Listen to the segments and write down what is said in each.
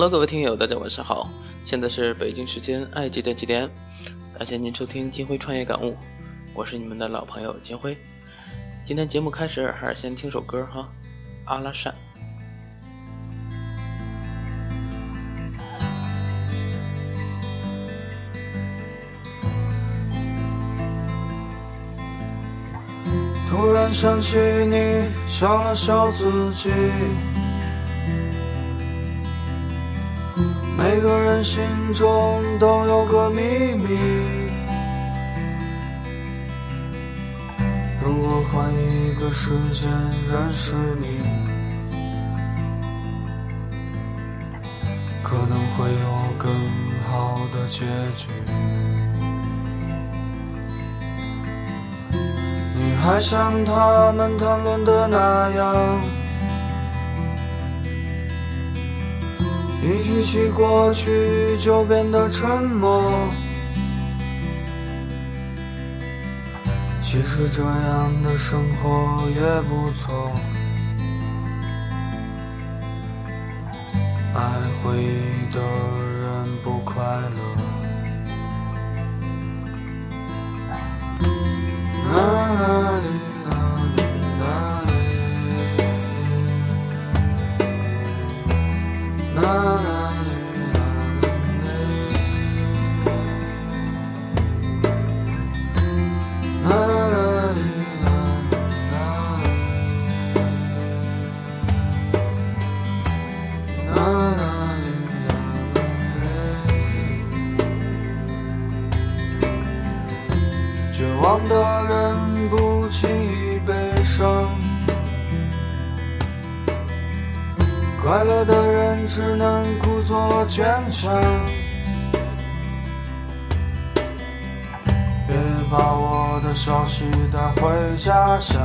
Hello，各位听友，大家晚上好，现在是北京时间爱几点几点？感谢您收听金辉创业感悟，我是你们的老朋友金辉。今天节目开始还是先听首歌哈，阿拉善。突然想起你，笑了笑自己。每个人心中都有个秘密。如果换一个时间认识你，可能会有更好的结局。你还像他们谈论的那样？一提起过去，就变得沉默。其实这样的生活也不错。爱回忆的人不快乐。啦啦哩。的人不轻易悲伤，快乐的人只能故作坚强。别把我的消息带回家乡，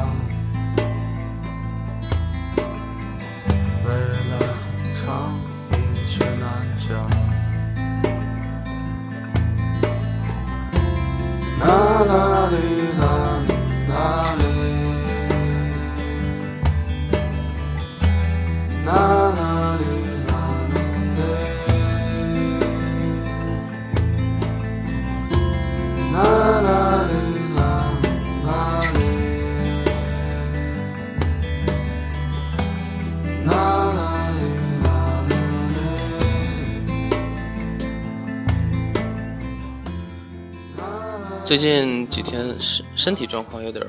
最近几天身身体状况有点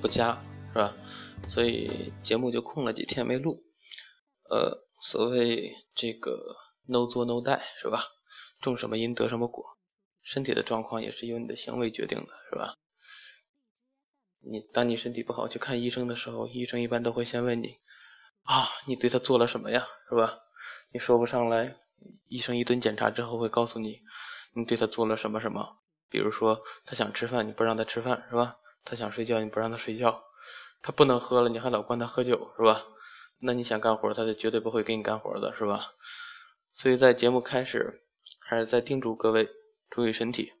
不佳，是吧？所以节目就空了几天没录。呃，所谓这个 “no 作 no die” 是吧？种什么因得什么果，身体的状况也是由你的行为决定的，是吧？你当你身体不好去看医生的时候，医生一般都会先问你：啊，你对他做了什么呀？是吧？你说不上来，医生一顿检查之后会告诉你，你对他做了什么什么。比如说，他想吃饭，你不让他吃饭，是吧？他想睡觉，你不让他睡觉。他不能喝了，你还老灌他喝酒，是吧？那你想干活，他就绝对不会给你干活的，是吧？所以在节目开始，还是在叮嘱各位注意身体。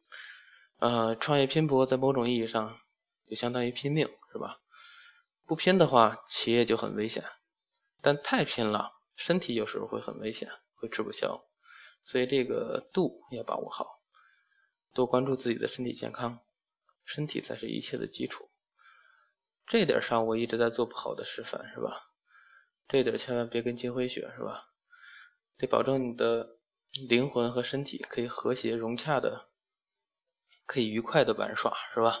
呃，创业拼搏在某种意义上就相当于拼命，是吧？不拼的话，企业就很危险；但太拼了，身体有时候会很危险，会吃不消。所以这个度要把握好。多关注自己的身体健康，身体才是一切的基础。这点上我一直在做不好的示范，是吧？这点千万别跟金辉学，是吧？得保证你的灵魂和身体可以和谐融洽的，可以愉快的玩耍，是吧？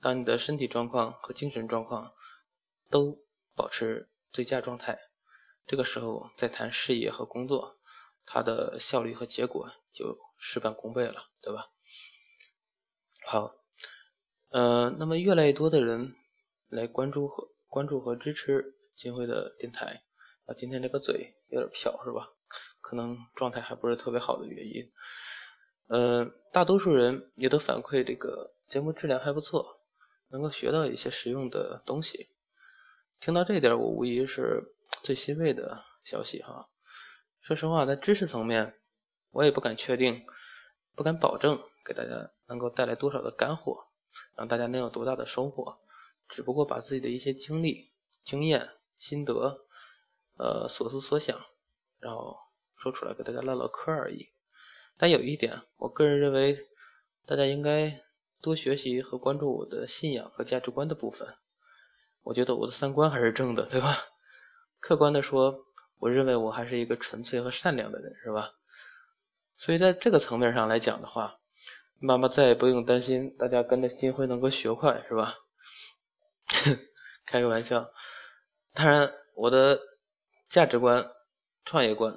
当你的身体状况和精神状况都保持最佳状态，这个时候再谈事业和工作，它的效率和结果就事半功倍了，对吧？好，呃，那么越来越多的人来关注和关注和支持金辉的电台啊，今天这个嘴有点瓢是吧？可能状态还不是特别好的原因。呃，大多数人也都反馈这个节目质量还不错，能够学到一些实用的东西。听到这点，我无疑是最欣慰的消息哈。说实话，在知识层面，我也不敢确定，不敢保证。给大家能够带来多少的干货，让大家能有多大的收获？只不过把自己的一些经历、经验、心得，呃，所思所想，然后说出来给大家唠唠嗑而已。但有一点，我个人认为，大家应该多学习和关注我的信仰和价值观的部分。我觉得我的三观还是正的，对吧？客观的说，我认为我还是一个纯粹和善良的人，是吧？所以在这个层面上来讲的话，妈妈再也不用担心大家跟着金辉能够学坏，是吧？开个玩笑。当然，我的价值观、创业观，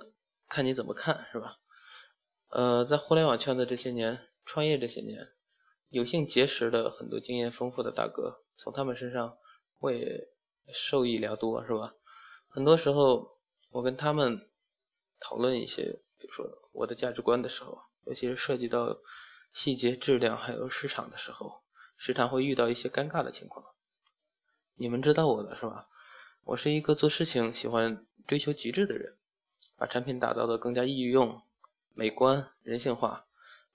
看你怎么看，是吧？呃，在互联网圈子这些年，创业这些年，有幸结识了很多经验丰富的大哥，从他们身上我也受益良多，是吧？很多时候，我跟他们讨论一些，比如说我的价值观的时候，尤其是涉及到细节、质量还有市场的时候，时常会遇到一些尴尬的情况。你们知道我的是吧？我是一个做事情喜欢追求极致的人，把产品打造的更加易用、美观、人性化，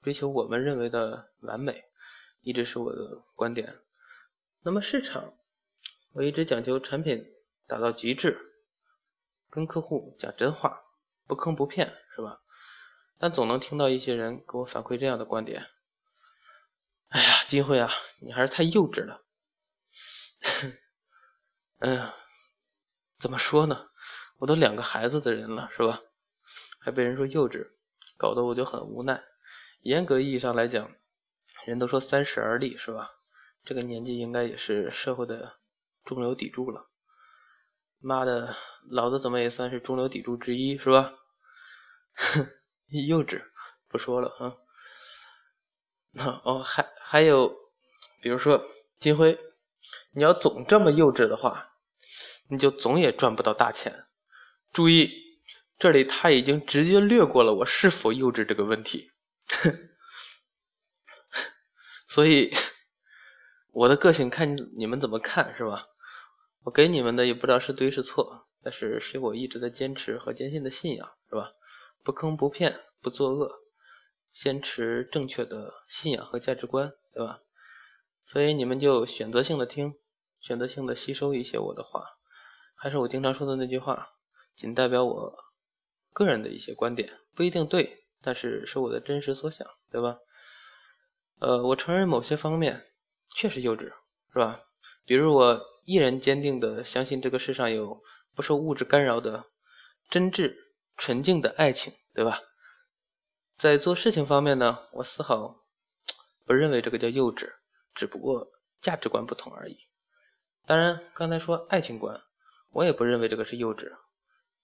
追求我们认为的完美，一直是我的观点。那么市场，我一直讲究产品打造极致，跟客户讲真话，不坑不骗，是吧？但总能听到一些人给我反馈这样的观点：“哎呀，金辉啊，你还是太幼稚了。”嗯，怎么说呢？我都两个孩子的人了，是吧？还被人说幼稚，搞得我就很无奈。严格意义上来讲，人都说三十而立，是吧？这个年纪应该也是社会的中流砥柱了。妈的，老子怎么也算是中流砥柱之一，是吧？哼 幼稚，不说了啊。哦，还还有，比如说金辉，你要总这么幼稚的话。你就总也赚不到大钱。注意，这里他已经直接略过了我是否幼稚这个问题。所以，我的个性看你们怎么看是吧？我给你们的也不知道是对是错，但是是我一直在坚持和坚信的信仰是吧？不坑不骗不作恶，坚持正确的信仰和价值观对吧？所以你们就选择性的听，选择性的吸收一些我的话。还是我经常说的那句话，仅代表我个人的一些观点，不一定对，但是是我的真实所想，对吧？呃，我承认某些方面确实幼稚，是吧？比如我依然坚定的相信这个世上有不受物质干扰的真挚纯净的爱情，对吧？在做事情方面呢，我丝毫不认为这个叫幼稚，只不过价值观不同而已。当然，刚才说爱情观。我也不认为这个是幼稚，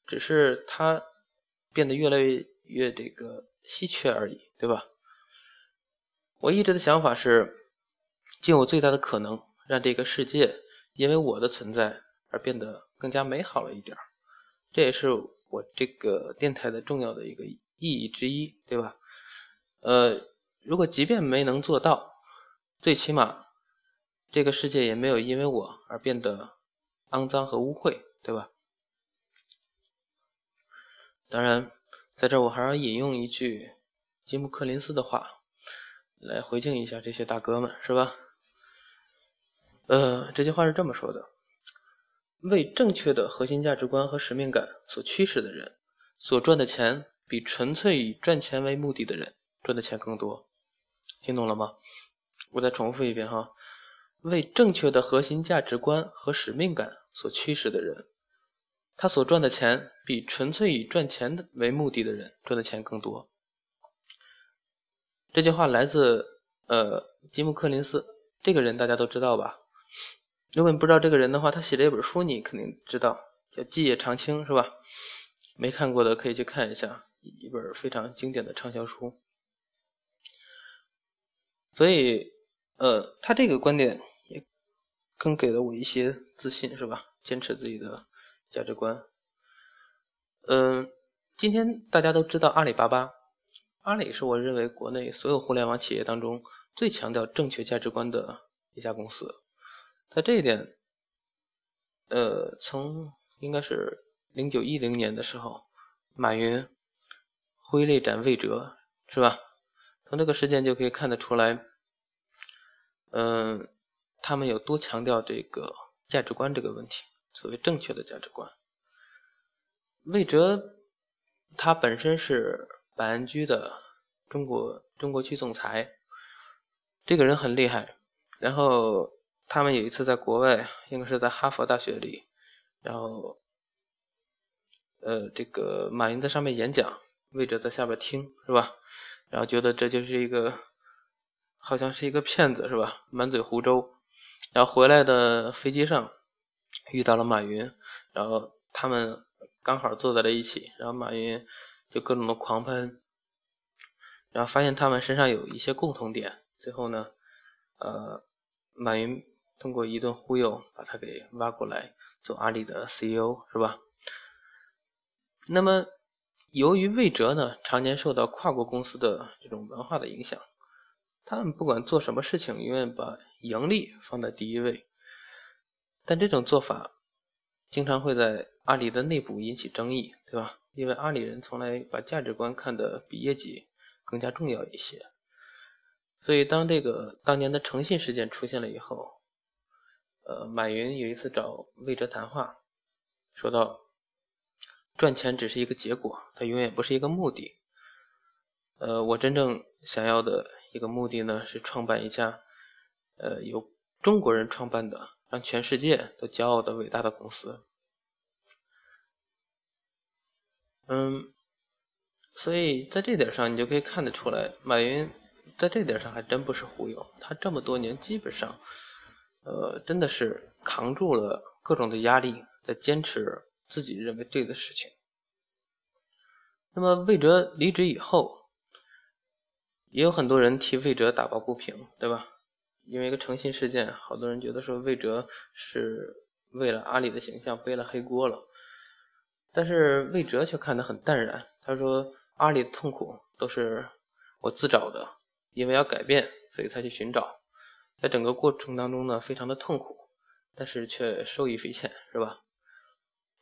只是它变得越来越越这个稀缺而已，对吧？我一直的想法是尽我最大的可能让这个世界因为我的存在而变得更加美好了一点儿这也是我这个电台的重要的一个意义之一，对吧？呃，如果即便没能做到，最起码这个世界也没有因为我而变得。肮脏和污秽，对吧？当然，在这我还要引用一句吉姆·柯林斯的话，来回敬一下这些大哥们，是吧？呃，这句话是这么说的：为正确的核心价值观和使命感所驱使的人，所赚的钱比纯粹以赚钱为目的的人赚的钱更多。听懂了吗？我再重复一遍哈。为正确的核心价值观和使命感所驱使的人，他所赚的钱比纯粹以赚钱的为目的的人赚的钱更多。这句话来自呃吉姆·柯林斯，这个人大家都知道吧？如果你不知道这个人的话，他写了一本书，你肯定知道，叫《基业长青》，是吧？没看过的可以去看一下，一本非常经典的畅销书。所以，呃，他这个观点也。更给了我一些自信，是吧？坚持自己的价值观。嗯，今天大家都知道阿里巴巴，阿里是我认为国内所有互联网企业当中最强调正确价值观的一家公司。在这一点，呃，从应该是零九一零年的时候，马云挥泪斩魏哲，是吧？从这个事件就可以看得出来，嗯。他们有多强调这个价值观这个问题？所谓正确的价值观。魏哲他本身是百安居的中国中国区总裁，这个人很厉害。然后他们有一次在国外，应该是在哈佛大学里，然后，呃，这个马云在上面演讲，魏哲在下边听，是吧？然后觉得这就是一个，好像是一个骗子，是吧？满嘴胡诌。然后回来的飞机上遇到了马云，然后他们刚好坐在了一起，然后马云就各种的狂喷，然后发现他们身上有一些共同点，最后呢，呃。马云通过一顿忽悠，把他给挖过来做阿里的 CEO，是吧？那么，由于魏哲呢，常年受到跨国公司的这种文化的影响，他们不管做什么事情，永远把盈利放在第一位。但这种做法，经常会在阿里的内部引起争议，对吧？因为阿里人从来把价值观看得比业绩更加重要一些。所以，当这个当年的诚信事件出现了以后，呃，马云有一次找魏哲谈话，说到赚钱只是一个结果，它永远不是一个目的。呃，我真正想要的一个目的呢，是创办一家呃由中国人创办的，让全世界都骄傲的伟大的公司。嗯，所以在这点上，你就可以看得出来，马云。在这点上还真不是忽悠，他这么多年基本上，呃，真的是扛住了各种的压力，在坚持自己认为对的事情。那么魏哲离职以后，也有很多人替魏哲打抱不平，对吧？因为一个诚信事件，好多人觉得说魏哲是为了阿里的形象背了黑锅了，但是魏哲却看得很淡然，他说阿里的痛苦都是我自找的。因为要改变，所以才去寻找，在整个过程当中呢，非常的痛苦，但是却受益匪浅，是吧？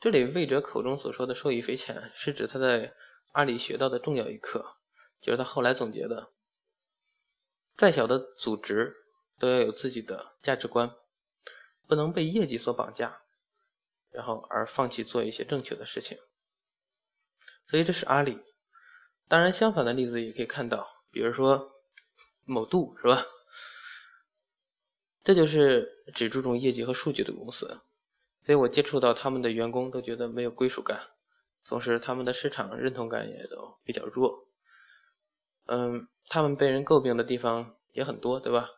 这里魏哲口中所说的受益匪浅，是指他在阿里学到的重要一课，就是他后来总结的：再小的组织都要有自己的价值观，不能被业绩所绑架，然后而放弃做一些正确的事情。所以这是阿里。当然，相反的例子也可以看到，比如说。某度是吧？这就是只注重业绩和数据的公司，所以我接触到他们的员工都觉得没有归属感，同时他们的市场认同感也都比较弱。嗯，他们被人诟病的地方也很多，对吧？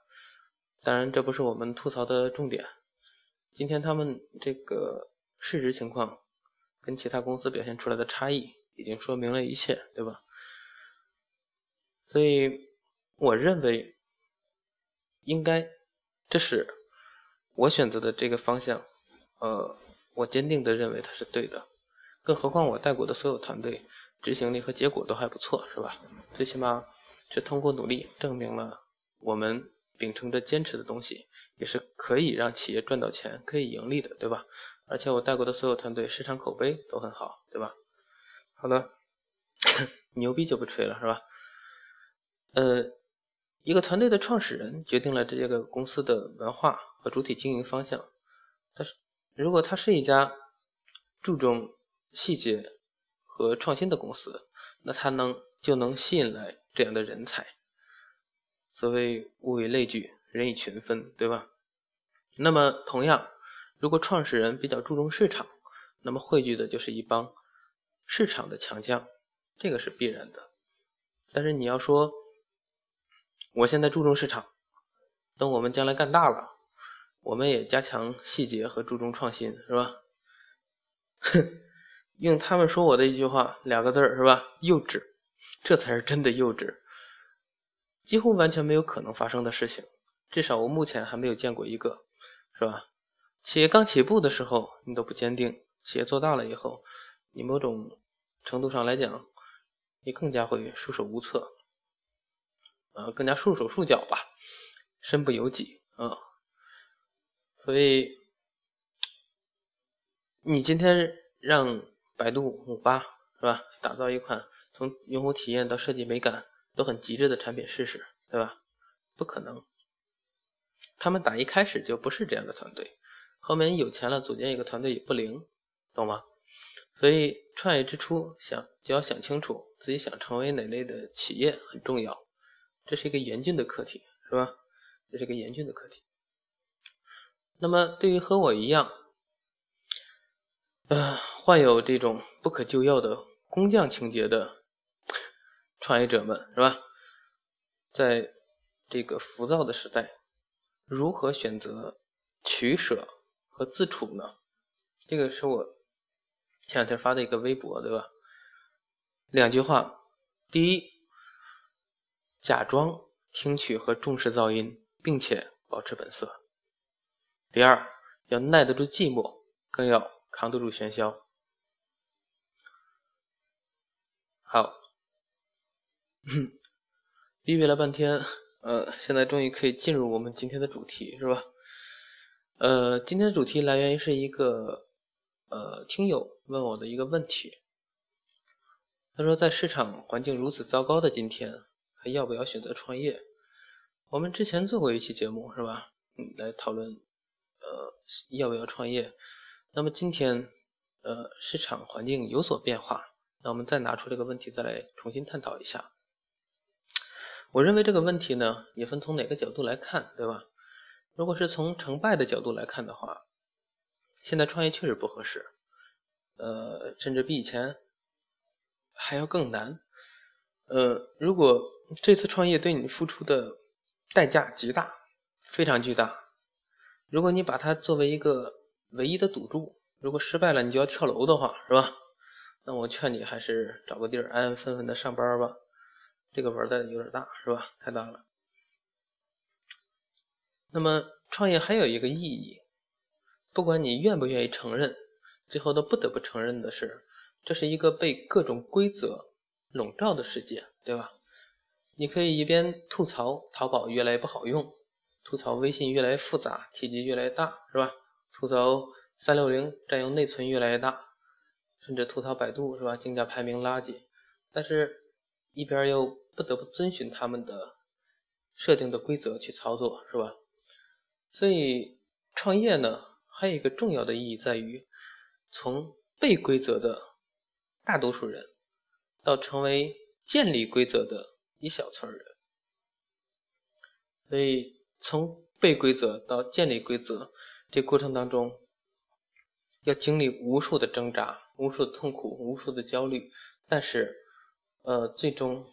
当然，这不是我们吐槽的重点。今天他们这个市值情况跟其他公司表现出来的差异，已经说明了一切，对吧？所以。我认为应该，这是我选择的这个方向，呃，我坚定的认为它是对的。更何况我带过的所有团队，执行力和结果都还不错，是吧？最起码是通过努力证明了我们秉承着坚持的东西，也是可以让企业赚到钱、可以盈利的，对吧？而且我带过的所有团队市场口碑都很好，对吧？好的，牛逼就不吹了，是吧？呃。一个团队的创始人决定了这个公司的文化和主体经营方向。但是，如果他是一家注重细节和创新的公司，那他能就能吸引来这样的人才。所谓物以类聚，人以群分，对吧？那么，同样，如果创始人比较注重市场，那么汇聚的就是一帮市场的强将，这个是必然的。但是你要说，我现在注重市场，等我们将来干大了，我们也加强细节和注重创新，是吧？哼，用他们说我的一句话，两个字儿是吧？幼稚，这才是真的幼稚，几乎完全没有可能发生的事情，至少我目前还没有见过一个，是吧？企业刚起步的时候你都不坚定，企业做大了以后，你某种程度上来讲，你更加会束手无策。呃，更加束手束脚吧，身不由己啊。所以，你今天让百度、五八是吧，打造一款从用户体验到设计美感都很极致的产品试试，对吧？不可能，他们打一开始就不是这样的团队，后面有钱了组建一个团队也不灵，懂吗？所以创业之初想就要想清楚自己想成为哪类的企业很重要，这是一个严峻的课题，是吧？这是一个严峻的课题。那么对于和我一样，呃，患有这种不可救药的工匠情节的创业者们，是吧？在这个浮躁的时代，如何选择取舍和自处呢？这个是我前两天发的一个微博，对吧？两句话：第一，假装听取和重视噪音，并且保持本色；第二，要耐得住寂寞，更要扛得住喧嚣。好，逼逼了半天，呃，现在终于可以进入我们今天的主题，是吧？呃，今天的主题来源于是一个。呃，听友问我的一个问题，他说，在市场环境如此糟糕的今天，还要不要选择创业？我们之前做过一期节目，是吧？嗯，来讨论，呃，要不要创业？那么今天，呃，市场环境有所变化，那我们再拿出这个问题，再来重新探讨一下。我认为这个问题呢，也分从哪个角度来看，对吧？如果是从成败的角度来看的话。现在创业确实不合适，呃，甚至比以前还要更难。呃，如果这次创业对你付出的代价极大，非常巨大，如果你把它作为一个唯一的赌注，如果失败了你就要跳楼的话，是吧？那我劝你还是找个地儿安安分分的上班吧。这个玩的有点大，是吧？太大了。那么创业还有一个意义。不管你愿不愿意承认，最后都不得不承认的是，这是一个被各种规则笼罩的世界，对吧？你可以一边吐槽淘宝越来越不好用，吐槽微信越来越复杂，体积越来越大，是吧？吐槽三六零占用内存越来越大，甚至吐槽百度，是吧？竞价排名垃圾，但是一边又不得不遵循他们的设定的规则去操作，是吧？所以创业呢？还有一个重要的意义在于，从被规则的大多数人，到成为建立规则的一小撮人。所以，从被规则到建立规则这过程当中，要经历无数的挣扎、无数的痛苦、无数的焦虑。但是，呃，最终，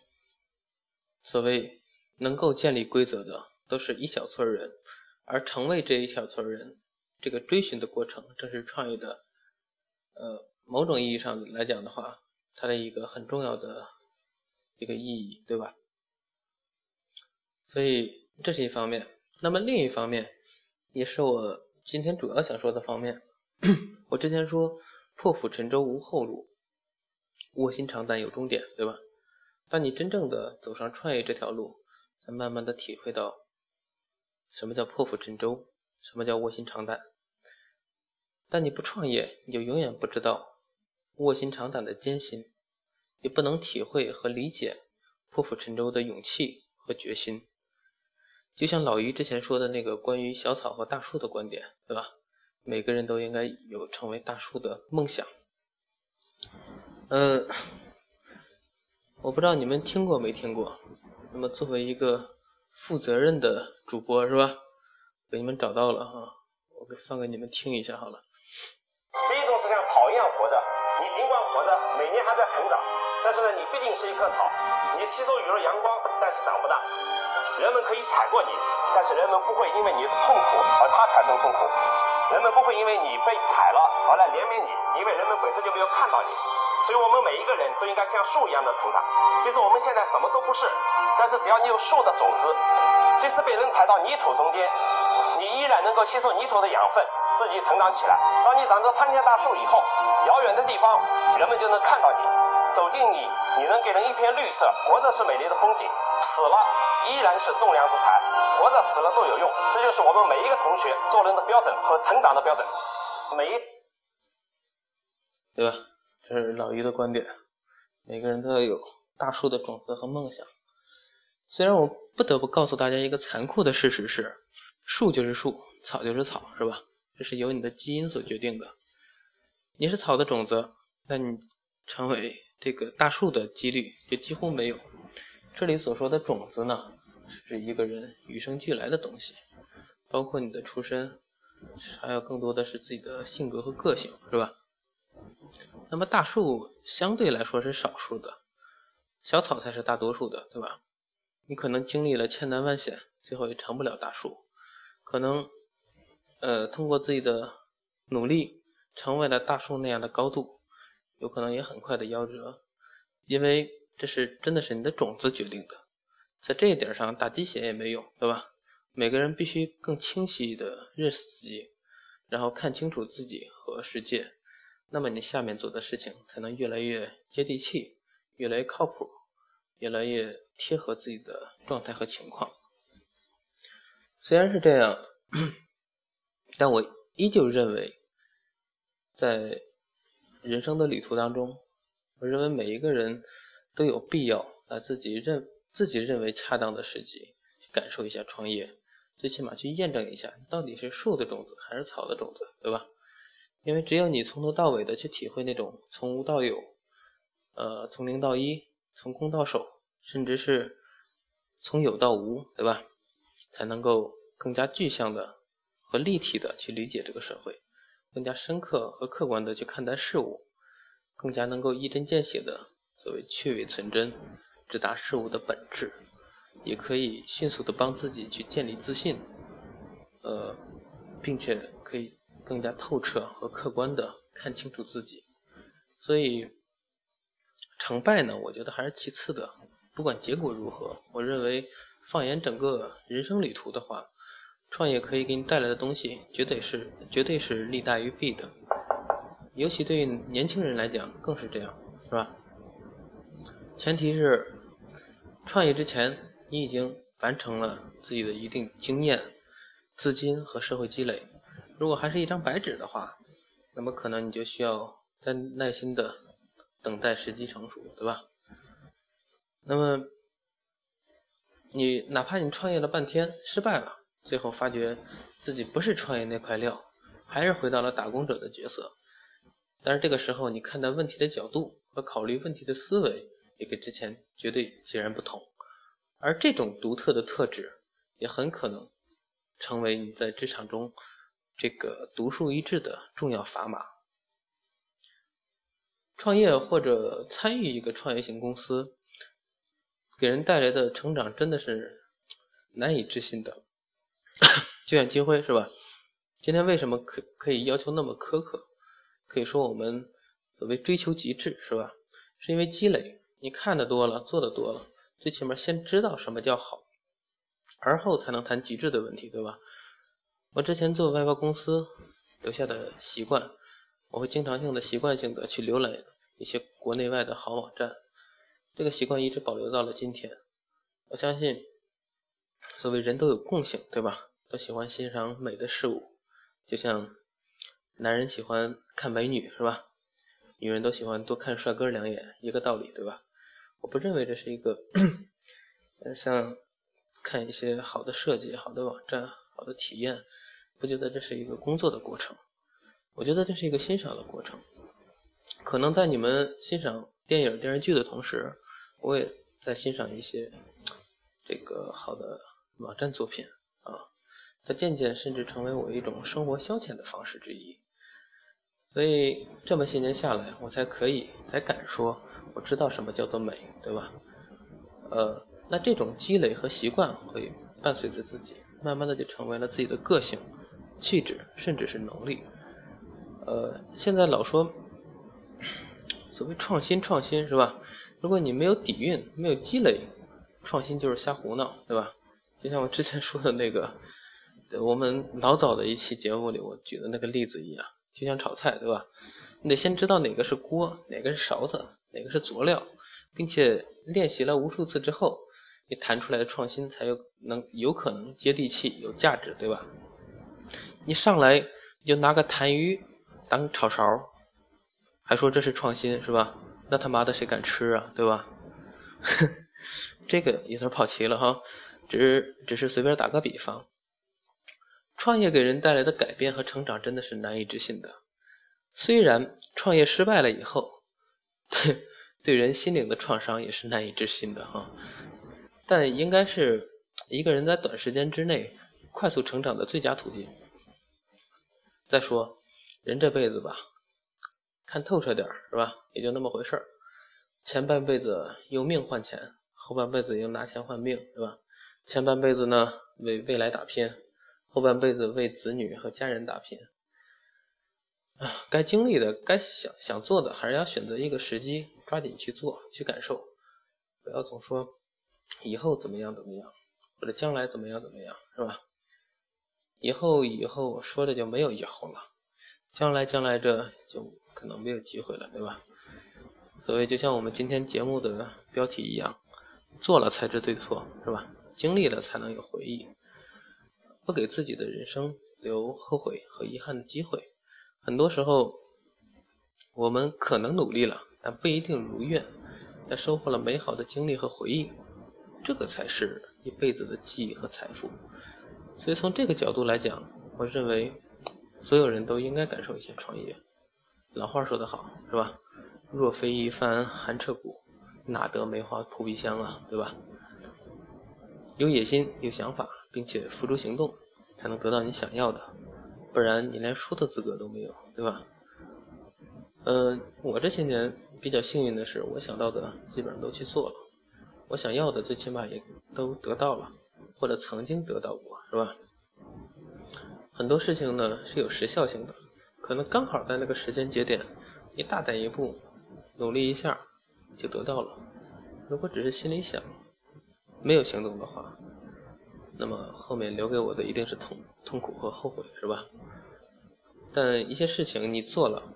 所谓能够建立规则的，都是一小撮人，而成为这一小撮人。这个追寻的过程，正是创业的，呃，某种意义上来讲的话，它的一个很重要的一个意义，对吧？所以这是一方面。那么另一方面，也是我今天主要想说的方面。我之前说破釜沉舟无后路，卧薪尝胆有终点，对吧？当你真正的走上创业这条路，才慢慢的体会到什么叫破釜沉舟，什么叫卧薪尝胆。但你不创业，你就永远不知道卧薪尝胆的艰辛，也不能体会和理解破釜沉舟的勇气和决心。就像老于之前说的那个关于小草和大树的观点，对吧？每个人都应该有成为大树的梦想。呃，我不知道你们听过没听过。那么作为一个负责任的主播，是吧？给你们找到了哈，我给放给你们听一下好了。第一种是像草一样活着，你尽管活着，每年还在成长，但是呢，你毕竟是一棵草，你吸收雨露阳光，但是长不大。人们可以踩过你，但是人们不会因为你的痛苦而他产生痛苦。人们不会因为你被踩了而来怜悯你，因为人们本身就没有看到你。所以我们每一个人都应该像树一样的成长。即使我们现在什么都不是，但是只要你有树的种子，即使被人踩到泥土中间，你依然能够吸收泥土的养分。自己成长起来。当你长成参天大树以后，遥远的地方人们就能看到你，走进你，你能给人一片绿色。活着是美丽的风景，死了依然是栋梁之材。活着死了都有用，这就是我们每一个同学做人的标准和成长的标准。每一，对吧？这是老于的观点。每个人都要有大树的种子和梦想。虽然我不得不告诉大家一个残酷的事实是，树就是树，草就是草，是吧？这是由你的基因所决定的。你是草的种子，那你成为这个大树的几率就几乎没有。这里所说的种子呢，是指一个人与生俱来的东西，包括你的出身，还有更多的是自己的性格和个性，是吧？那么大树相对来说是少数的，小草才是大多数的，对吧？你可能经历了千难万险，最后也成不了大树，可能，呃，通过自己的努力，成为了大树那样的高度，有可能也很快的夭折，因为这是真的是你的种子决定的，在这一点上打鸡血也没用，对吧？每个人必须更清晰的认识自己，然后看清楚自己和世界。那么你下面做的事情才能越来越接地气，越来越靠谱，越来越贴合自己的状态和情况。虽然是这样，但我依旧认为，在人生的旅途当中，我认为每一个人都有必要在自己认自己认为恰当的时机去感受一下创业，最起码去验证一下到底是树的种子还是草的种子，对吧？因为只有你从头到尾的去体会那种从无到有，呃，从零到一，从空到手，甚至是从有到无，对吧？才能够更加具象的和立体的去理解这个社会，更加深刻和客观的去看待事物，更加能够一针见血的所谓去伪存真，直达事物的本质，也可以迅速的帮自己去建立自信，呃，并且可以。更加透彻和客观的看清楚自己，所以成败呢，我觉得还是其次的。不管结果如何，我认为放眼整个人生旅途的话，创业可以给你带来的东西，绝对是绝对是利大于弊的。尤其对于年轻人来讲，更是这样，是吧？前提是创业之前，你已经完成了自己的一定经验、资金和社会积累。如果还是一张白纸的话，那么可能你就需要再耐心的等待时机成熟，对吧？那么你哪怕你创业了半天失败了，最后发觉自己不是创业那块料，还是回到了打工者的角色。但是这个时候你看待问题的角度和考虑问题的思维也跟之前绝对截然不同，而这种独特的特质也很可能成为你在职场中。这个独树一帜的重要砝码。创业或者参与一个创业型公司，给人带来的成长真的是难以置信的。就像金辉是吧？今天为什么可可以要求那么苛刻？可以说我们所谓追求极致是吧？是因为积累，你看的多了，做的多了，最起码先知道什么叫好，而后才能谈极致的问题，对吧？我之前做外包公司留下的习惯，我会经常性的习惯性的去浏览一些国内外的好网站，这个习惯一直保留到了今天。我相信，所谓人都有共性，对吧？都喜欢欣赏美的事物，就像男人喜欢看美女，是吧？女人都喜欢多看帅哥两眼，一个道理，对吧？我不认为这是一个，像看一些好的设计、好的网站、好的体验。不觉得这是一个工作的过程，我觉得这是一个欣赏的过程。可能在你们欣赏电影、电视剧的同时，我也在欣赏一些这个好的网站作品啊。它渐渐甚至成为我一种生活消遣的方式之一。所以这么些年下来，我才可以才敢说我知道什么叫做美，对吧？呃，那这种积累和习惯会伴随着自己，慢慢的就成为了自己的个性。气质，甚至是能力，呃，现在老说所谓创新，创新是吧？如果你没有底蕴，没有积累，创新就是瞎胡闹，对吧？就像我之前说的那个，我们老早的一期节目里我举的那个例子一样，就像炒菜，对吧？你得先知道哪个是锅，哪个是勺子，哪个是佐料，并且练习了无数次之后，你弹出来的创新才有能有可能接地气、有价值，对吧？你上来你就拿个痰盂当炒勺，还说这是创新是吧？那他妈的谁敢吃啊，对吧？哼 这个有点跑题了哈，只只是随便打个比方。创业给人带来的改变和成长真的是难以置信的。虽然创业失败了以后，对对人心灵的创伤也是难以置信的哈。但应该是一个人在短时间之内快速成长的最佳途径。再说，人这辈子吧，看透彻点是吧？也就那么回事儿。前半辈子用命换钱，后半辈子用拿钱换命，是吧？前半辈子呢为未来打拼，后半辈子为子女和家人打拼。啊，该经历的、该想想做的，还是要选择一个时机，抓紧去做、去感受，不要总说以后怎么样怎么样，或者将来怎么样怎么样，是吧？以后以后说的就没有以后了，将来将来这就可能没有机会了，对吧？所以就像我们今天节目的标题一样，做了才知对错，是吧？经历了才能有回忆，不给自己的人生留后悔和遗憾的机会。很多时候，我们可能努力了，但不一定如愿，但收获了美好的经历和回忆，这个才是一辈子的记忆和财富。所以从这个角度来讲，我认为所有人都应该感受一下创业。老话说得好，是吧？若非一番寒彻骨，哪得梅花扑鼻香啊，对吧？有野心、有想法，并且付诸行动，才能得到你想要的，不然你连说的资格都没有，对吧？嗯，我这些年比较幸运的是，我想到的基本上都去做了，我想要的最起码也都得到了，或者曾经得到过，是吧？很多事情呢是有时效性的，可能刚好在那个时间节点，你大胆一步。努力一下就得到了。如果只是心里想，没有行动的话，那么后面留给我的一定是痛痛苦和后悔，是吧？但一些事情你做了，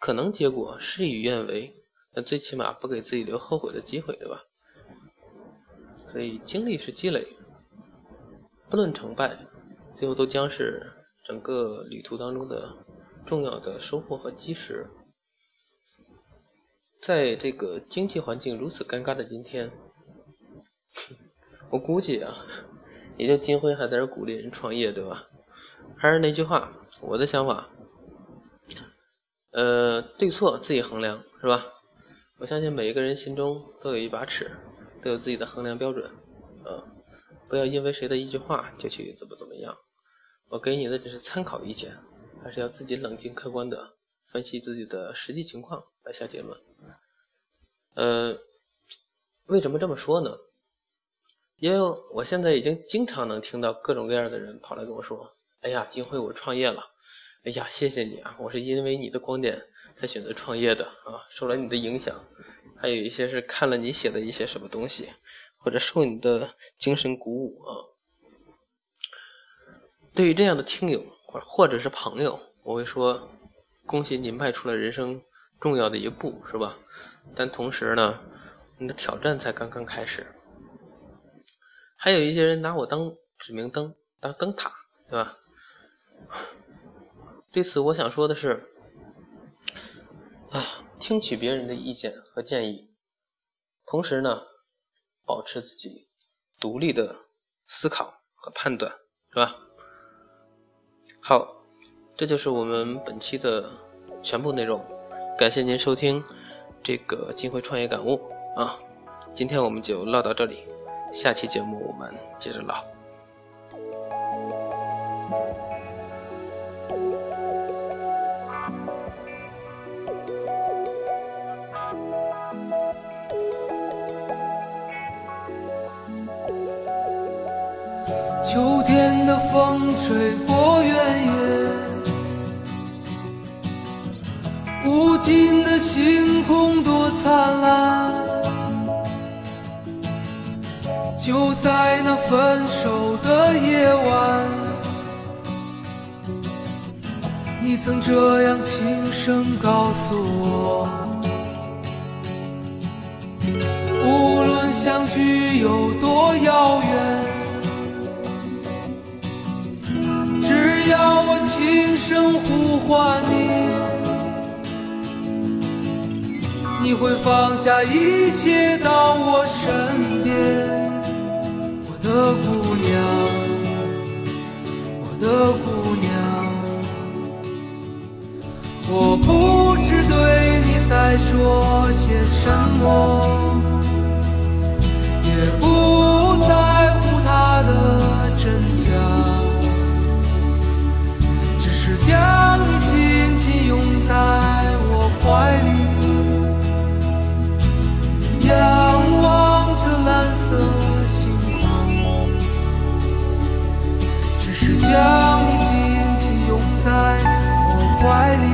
可能结果事与愿违，但最起码不给自己留后悔的机会，对吧？所以经历是积累，不论成败，最后都将是整个旅途当中的重要的收获和基石。在这个经济环境如此尴尬的今天，我估计啊，也就金辉还在这鼓励人创业，对吧？还是那句话，我的想法，呃，对错自己衡量，是吧？我相信每一个人心中都有一把尺，都有自己的衡量标准，啊，不要因为谁的一句话就去怎么怎么样。我给你的只是参考意见，还是要自己冷静客观的分析自己的实际情况来下结论。呃，为什么这么说呢？因为我现在已经经常能听到各种各样的人跑来跟我说：“哎呀，金辉，我创业了！哎呀，谢谢你啊！我是因为你的观点才选择创业的啊，受了你的影响，还有一些是看了你写的一些什么东西，或者受你的精神鼓舞啊。”对于这样的听友或或者是朋友，我会说：“恭喜你迈出了人生重要的一步，是吧？”但同时呢，你的挑战才刚刚开始。还有一些人拿我当指明灯，当灯塔，对吧？对此，我想说的是，啊，听取别人的意见和建议，同时呢，保持自己独立的思考和判断，是吧？好，这就是我们本期的全部内容，感谢您收听。这个金辉创业感悟啊，今天我们就唠到这里，下期节目我们接着唠。秋天的风吹过原野。无尽的星空多灿烂，就在那分手的夜晚，你曾这样轻声告诉我：无论相聚有多遥远，只要我轻声呼唤你。你会放下一切到我身边，的姑娘，我的姑娘，我不知对你。再说些什么，也不在乎它的真假，只是将你紧紧拥在我怀里。怀里。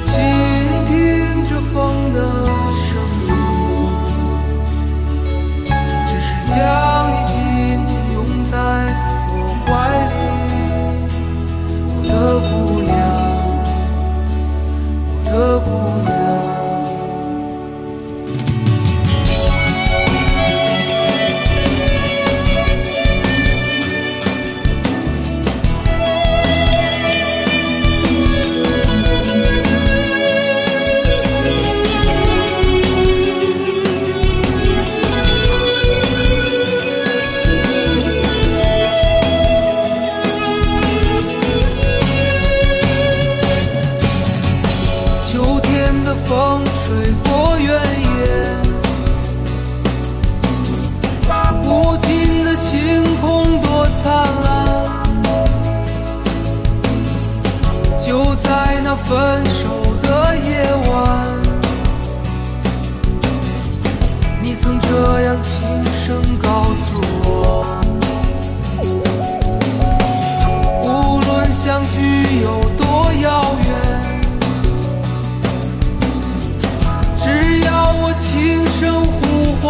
倾听着风的声音，只是将无尽的星空多灿烂。就在那分手的夜晚，你曾这样轻声告诉我，无论相距有多遥远。只要我轻声呼唤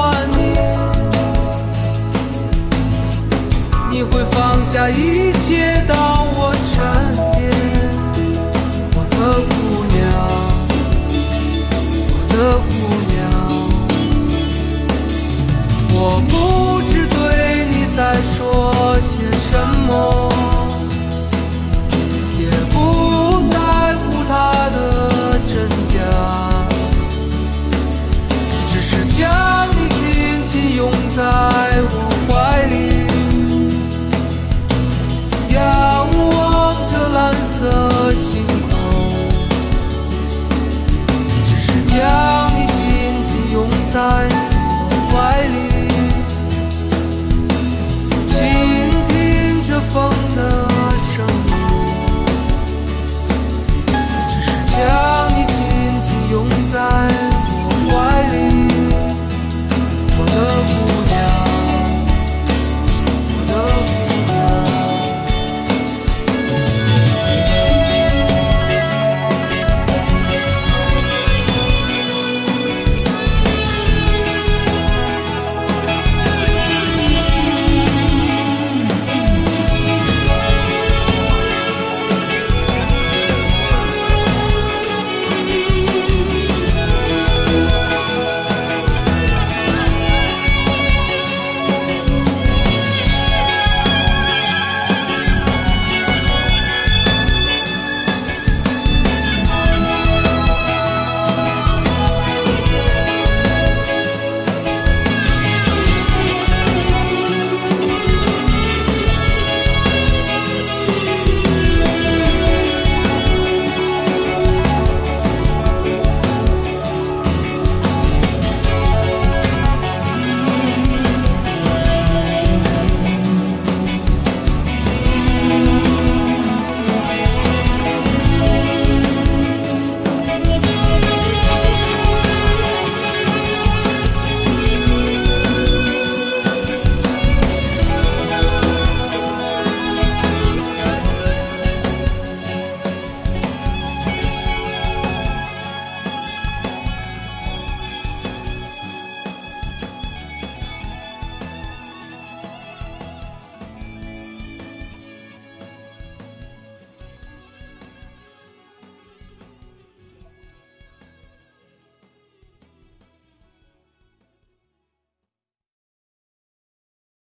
你会放下一切到我身边，我的姑娘，我的姑娘。我不知对你在说些什么。